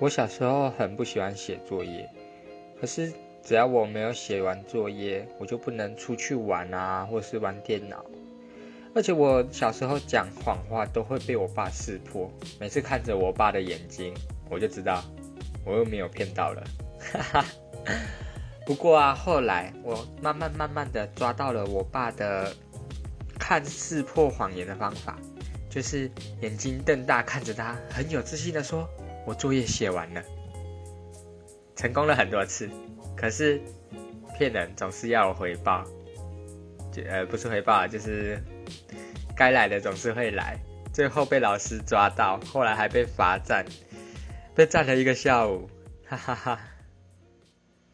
我小时候很不喜欢写作业，可是只要我没有写完作业，我就不能出去玩啊，或是玩电脑。而且我小时候讲谎话都会被我爸识破，每次看着我爸的眼睛，我就知道我又没有骗到了。不过啊，后来我慢慢慢慢的抓到了我爸的看识破谎言的方法，就是眼睛瞪大看着他，很有自信的说。我作业写完了，成功了很多次，可是骗人总是要回报，就呃不是回报，就是该来的总是会来，最后被老师抓到，后来还被罚站，被站了一个下午，哈哈哈。